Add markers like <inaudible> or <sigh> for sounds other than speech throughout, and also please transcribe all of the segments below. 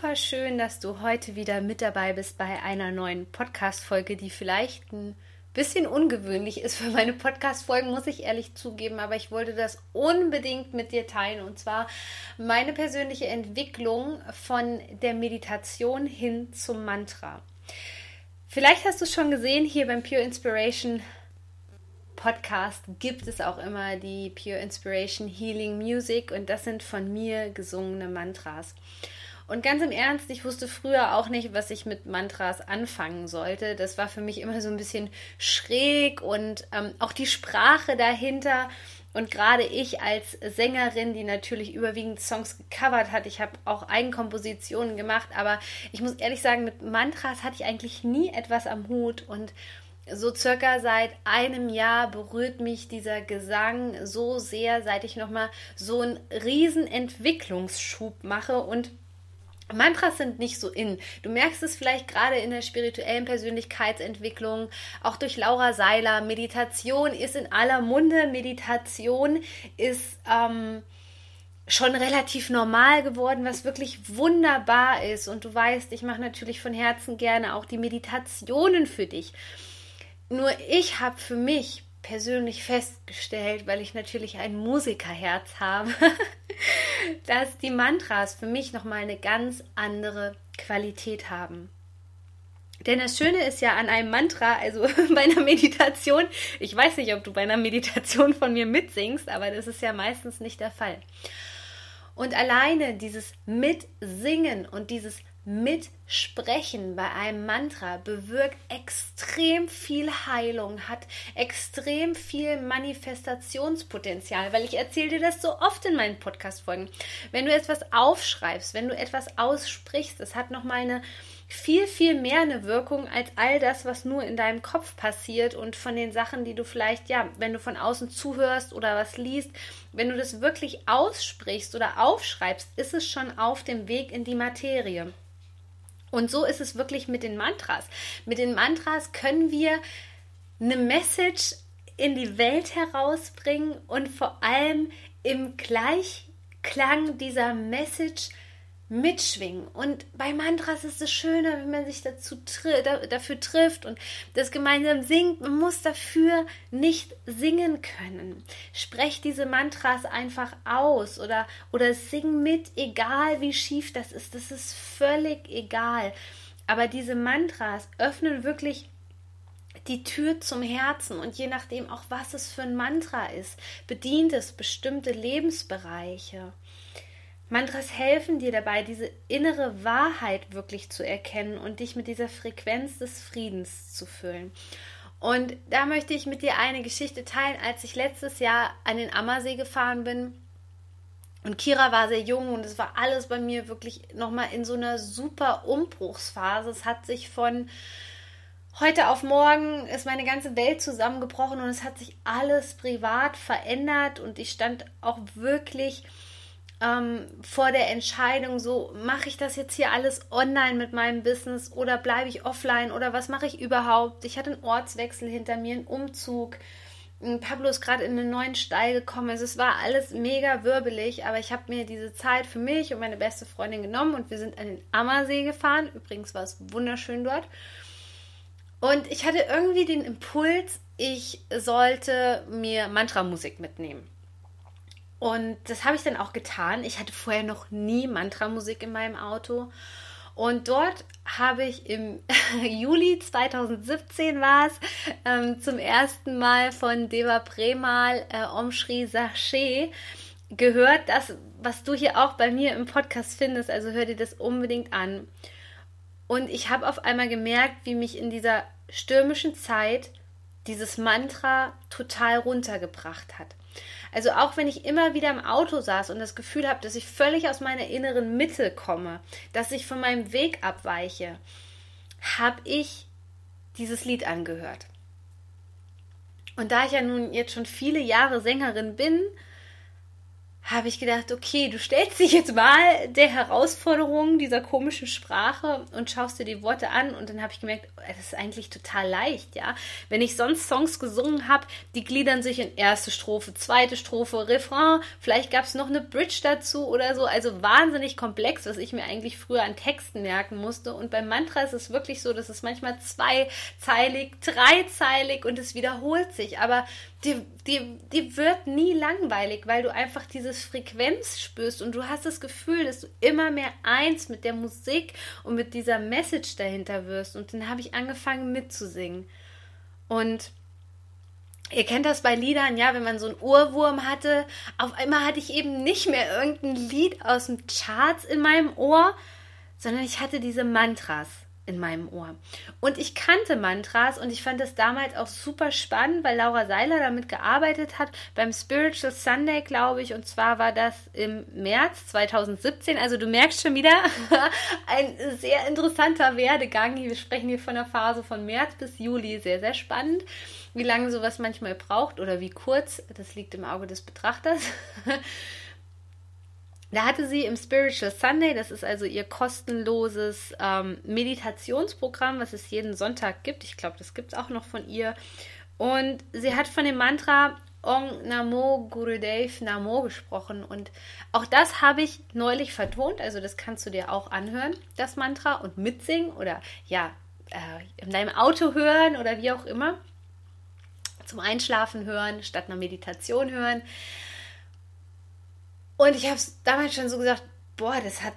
Super schön, dass du heute wieder mit dabei bist bei einer neuen Podcast-Folge, die vielleicht ein bisschen ungewöhnlich ist für meine Podcast-Folgen, muss ich ehrlich zugeben, aber ich wollte das unbedingt mit dir teilen und zwar meine persönliche Entwicklung von der Meditation hin zum Mantra. Vielleicht hast du es schon gesehen, hier beim Pure Inspiration Podcast gibt es auch immer die Pure Inspiration Healing Music und das sind von mir gesungene Mantras. Und ganz im Ernst, ich wusste früher auch nicht, was ich mit Mantras anfangen sollte. Das war für mich immer so ein bisschen schräg und ähm, auch die Sprache dahinter. Und gerade ich als Sängerin, die natürlich überwiegend Songs gecovert hat, ich habe auch Eigenkompositionen gemacht, aber ich muss ehrlich sagen, mit Mantras hatte ich eigentlich nie etwas am Hut und so circa seit einem Jahr berührt mich dieser Gesang so sehr, seit ich nochmal so einen riesen Entwicklungsschub mache und Mantras sind nicht so in. Du merkst es vielleicht gerade in der spirituellen Persönlichkeitsentwicklung, auch durch Laura Seiler. Meditation ist in aller Munde. Meditation ist ähm, schon relativ normal geworden, was wirklich wunderbar ist. Und du weißt, ich mache natürlich von Herzen gerne auch die Meditationen für dich. Nur ich habe für mich persönlich festgestellt, weil ich natürlich ein Musikerherz habe, <laughs> dass die Mantras für mich nochmal eine ganz andere Qualität haben. Denn das Schöne ist ja an einem Mantra, also <laughs> bei einer Meditation, ich weiß nicht, ob du bei einer Meditation von mir mitsingst, aber das ist ja meistens nicht der Fall. Und alleine dieses Mitsingen und dieses Mitsprechen bei einem Mantra bewirkt extrem viel Heilung, hat extrem viel Manifestationspotenzial, weil ich erzähle dir das so oft in meinen Podcast-Folgen. Wenn du etwas aufschreibst, wenn du etwas aussprichst, es hat nochmal eine viel, viel mehr eine Wirkung als all das, was nur in deinem Kopf passiert und von den Sachen, die du vielleicht, ja, wenn du von außen zuhörst oder was liest, wenn du das wirklich aussprichst oder aufschreibst, ist es schon auf dem Weg in die Materie. Und so ist es wirklich mit den Mantras. Mit den Mantras können wir eine Message in die Welt herausbringen und vor allem im Gleichklang dieser Message mitschwingen. Und bei Mantras ist es schöner, wenn man sich dazu tri dafür trifft und das gemeinsam singt. Man muss dafür nicht singen können. Sprech diese Mantras einfach aus oder, oder sing mit, egal wie schief das ist. Das ist völlig egal. Aber diese Mantras öffnen wirklich die Tür zum Herzen und je nachdem auch, was es für ein Mantra ist, bedient es bestimmte Lebensbereiche. Mantras helfen dir dabei, diese innere Wahrheit wirklich zu erkennen und dich mit dieser Frequenz des Friedens zu füllen. Und da möchte ich mit dir eine Geschichte teilen, als ich letztes Jahr an den Ammersee gefahren bin. Und Kira war sehr jung und es war alles bei mir wirklich nochmal in so einer super Umbruchsphase. Es hat sich von heute auf morgen ist meine ganze Welt zusammengebrochen und es hat sich alles privat verändert und ich stand auch wirklich ähm, vor der Entscheidung, so mache ich das jetzt hier alles online mit meinem Business oder bleibe ich offline oder was mache ich überhaupt? Ich hatte einen Ortswechsel hinter mir, einen Umzug. Pablo ist gerade in einen neuen Stall gekommen. Also es war alles mega wirbelig, aber ich habe mir diese Zeit für mich und meine beste Freundin genommen und wir sind an den Ammersee gefahren. Übrigens war es wunderschön dort. Und ich hatte irgendwie den Impuls, ich sollte mir Mantra-Musik mitnehmen. Und das habe ich dann auch getan. Ich hatte vorher noch nie Mantra-Musik in meinem Auto. Und dort habe ich im <laughs> Juli 2017 war es ähm, zum ersten Mal von Deva Premal äh, Om Shri gehört, das, was du hier auch bei mir im Podcast findest. Also hör dir das unbedingt an. Und ich habe auf einmal gemerkt, wie mich in dieser stürmischen Zeit dieses Mantra total runtergebracht hat. Also auch wenn ich immer wieder im Auto saß und das Gefühl habe, dass ich völlig aus meiner inneren Mitte komme, dass ich von meinem Weg abweiche, habe ich dieses Lied angehört. Und da ich ja nun jetzt schon viele Jahre Sängerin bin, habe ich gedacht, okay, du stellst dich jetzt mal der Herausforderung dieser komischen Sprache und schaust dir die Worte an. Und dann habe ich gemerkt, das ist eigentlich total leicht, ja. Wenn ich sonst Songs gesungen habe, die gliedern sich in erste Strophe, zweite Strophe, Refrain, vielleicht gab es noch eine Bridge dazu oder so, also wahnsinnig komplex, was ich mir eigentlich früher an Texten merken musste. Und beim Mantra ist es wirklich so, dass es manchmal zweizeilig, dreizeilig und es wiederholt sich, aber die, die, die wird nie langweilig, weil du einfach dieses Frequenz spürst und du hast das Gefühl, dass du immer mehr eins mit der Musik und mit dieser Message dahinter wirst. Und dann habe ich angefangen mitzusingen. Und Ihr kennt das bei Liedern, ja, wenn man so einen Ohrwurm hatte. Auf einmal hatte ich eben nicht mehr irgendein Lied aus dem Charts in meinem Ohr, sondern ich hatte diese Mantras in meinem Ohr. Und ich kannte Mantras und ich fand das damals auch super spannend, weil Laura Seiler damit gearbeitet hat beim Spiritual Sunday, glaube ich. Und zwar war das im März 2017. Also du merkst schon wieder <laughs> ein sehr interessanter Werdegang. Wir sprechen hier von der Phase von März bis Juli. Sehr, sehr spannend. Wie lange sowas manchmal braucht oder wie kurz, das liegt im Auge des Betrachters. <laughs> Da hatte sie im Spiritual Sunday, das ist also ihr kostenloses ähm, Meditationsprogramm, was es jeden Sonntag gibt. Ich glaube, das gibt es auch noch von ihr. Und sie hat von dem Mantra Ong Namo Gurudev Namo gesprochen. Und auch das habe ich neulich vertont. Also das kannst du dir auch anhören, das Mantra, und mitsingen oder ja, äh, in deinem Auto hören oder wie auch immer. Zum Einschlafen hören, statt einer Meditation hören. Und ich habe es damals schon so gesagt, boah, das hat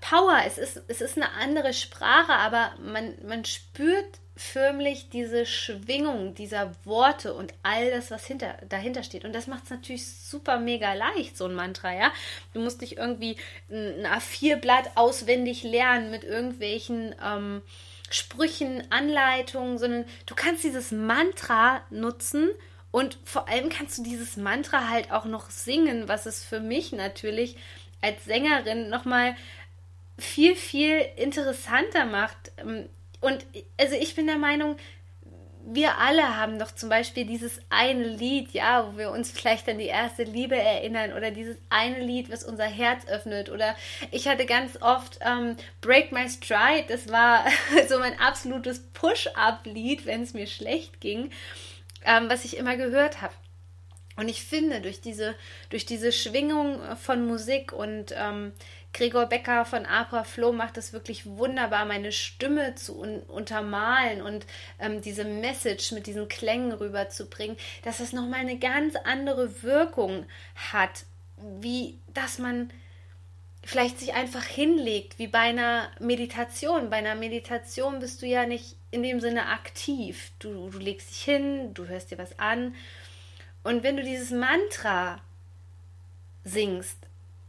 Power. Es ist, es ist eine andere Sprache, aber man, man spürt förmlich diese Schwingung dieser Worte und all das, was hinter, dahinter steht. Und das macht es natürlich super mega leicht, so ein Mantra, ja. Du musst nicht irgendwie ein A4-Blatt auswendig lernen mit irgendwelchen ähm, Sprüchen, Anleitungen, sondern du kannst dieses Mantra nutzen und vor allem kannst du dieses Mantra halt auch noch singen, was es für mich natürlich als Sängerin nochmal viel, viel interessanter macht. Ähm, und also ich bin der Meinung, wir alle haben doch zum Beispiel dieses eine Lied, ja, wo wir uns vielleicht an die erste Liebe erinnern oder dieses eine Lied, was unser Herz öffnet. Oder ich hatte ganz oft ähm, Break My Stride, das war <laughs> so mein absolutes Push-Up-Lied, wenn es mir schlecht ging ähm, was ich immer gehört habe. Und ich finde, durch diese, durch diese Schwingung von Musik und ähm, Gregor Becker von Abra Flow macht es wirklich wunderbar, meine Stimme zu un untermalen und ähm, diese Message mit diesen Klängen rüberzubringen, dass es nochmal eine ganz andere Wirkung hat, wie dass man vielleicht sich einfach hinlegt, wie bei einer Meditation. Bei einer Meditation bist du ja nicht in dem Sinne aktiv. Du, du legst dich hin, du hörst dir was an. Und wenn du dieses Mantra singst,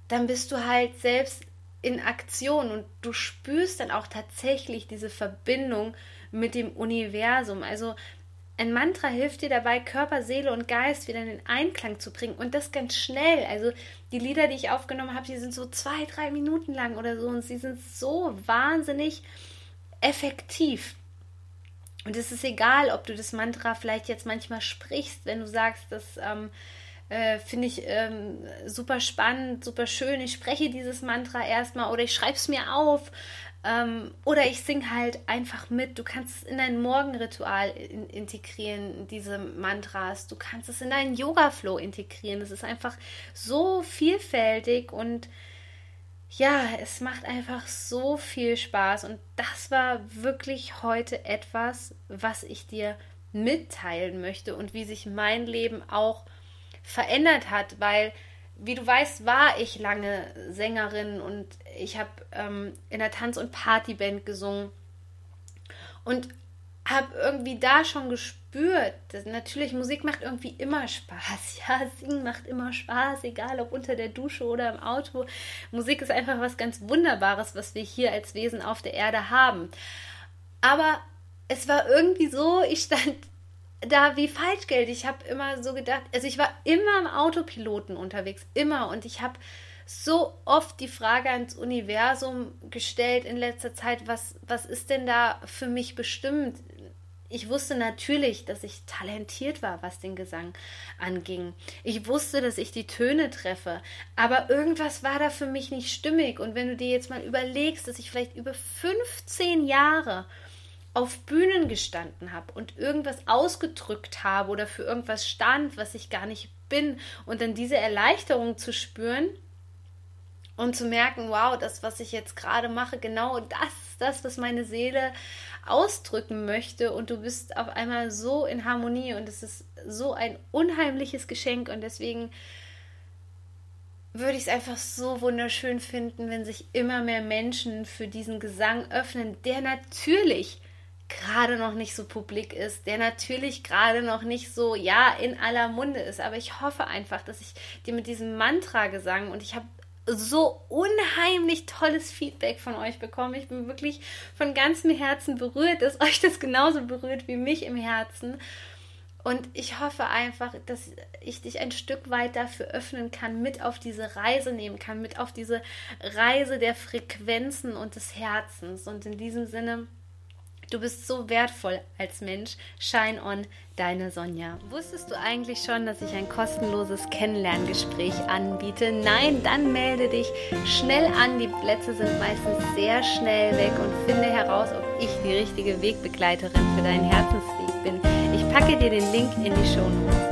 dann bist du halt selbst in Aktion und du spürst dann auch tatsächlich diese Verbindung mit dem Universum. Also ein Mantra hilft dir dabei, Körper, Seele und Geist wieder in den Einklang zu bringen und das ganz schnell. Also die Lieder, die ich aufgenommen habe, die sind so zwei, drei Minuten lang oder so und sie sind so wahnsinnig effektiv. Und es ist egal, ob du das Mantra vielleicht jetzt manchmal sprichst, wenn du sagst, das ähm, äh, finde ich ähm, super spannend, super schön. Ich spreche dieses Mantra erstmal oder ich schreibe es mir auf. Ähm, oder ich singe halt einfach mit. Du kannst es in dein Morgenritual in integrieren, diese Mantras. Du kannst es in deinen Yoga-Flow integrieren. Das ist einfach so vielfältig und ja, es macht einfach so viel Spaß. Und das war wirklich heute etwas, was ich dir mitteilen möchte und wie sich mein Leben auch verändert hat, weil wie du weißt, war ich lange Sängerin und ich habe ähm, in der Tanz- und Partyband gesungen und habe irgendwie da schon gespürt, dass natürlich Musik macht irgendwie immer Spaß. <laughs> Ja, singen macht immer Spaß, egal ob unter der Dusche oder im Auto. Musik ist einfach was ganz Wunderbares, was wir hier als Wesen auf der Erde haben. Aber es war irgendwie so, ich stand da wie Falschgeld. Ich habe immer so gedacht, also ich war immer im Autopiloten unterwegs, immer. Und ich habe so oft die Frage ans Universum gestellt in letzter Zeit, was, was ist denn da für mich bestimmt? Ich wusste natürlich, dass ich talentiert war, was den Gesang anging. Ich wusste, dass ich die Töne treffe, aber irgendwas war da für mich nicht stimmig. Und wenn du dir jetzt mal überlegst, dass ich vielleicht über 15 Jahre auf Bühnen gestanden habe und irgendwas ausgedrückt habe oder für irgendwas stand, was ich gar nicht bin und dann diese Erleichterung zu spüren und zu merken, wow, das, was ich jetzt gerade mache, genau das das, was meine Seele ausdrücken möchte. Und du bist auf einmal so in Harmonie und es ist so ein unheimliches Geschenk. Und deswegen würde ich es einfach so wunderschön finden, wenn sich immer mehr Menschen für diesen Gesang öffnen, der natürlich gerade noch nicht so publik ist, der natürlich gerade noch nicht so, ja, in aller Munde ist. Aber ich hoffe einfach, dass ich dir mit diesem Mantra-Gesang und ich habe so unheimlich tolles Feedback von euch bekommen. Ich bin wirklich von ganzem Herzen berührt, dass <laughs> euch das genauso berührt wie mich im Herzen. Und ich hoffe einfach, dass ich dich ein Stück weit dafür öffnen kann, mit auf diese Reise nehmen kann, mit auf diese Reise der Frequenzen und des Herzens. Und in diesem Sinne Du bist so wertvoll als Mensch. Shine on, deine Sonja. Wusstest du eigentlich schon, dass ich ein kostenloses Kennenlerngespräch anbiete? Nein, dann melde dich schnell an. Die Plätze sind meistens sehr schnell weg und finde heraus, ob ich die richtige Wegbegleiterin für deinen Herzensweg bin. Ich packe dir den Link in die Show Notes.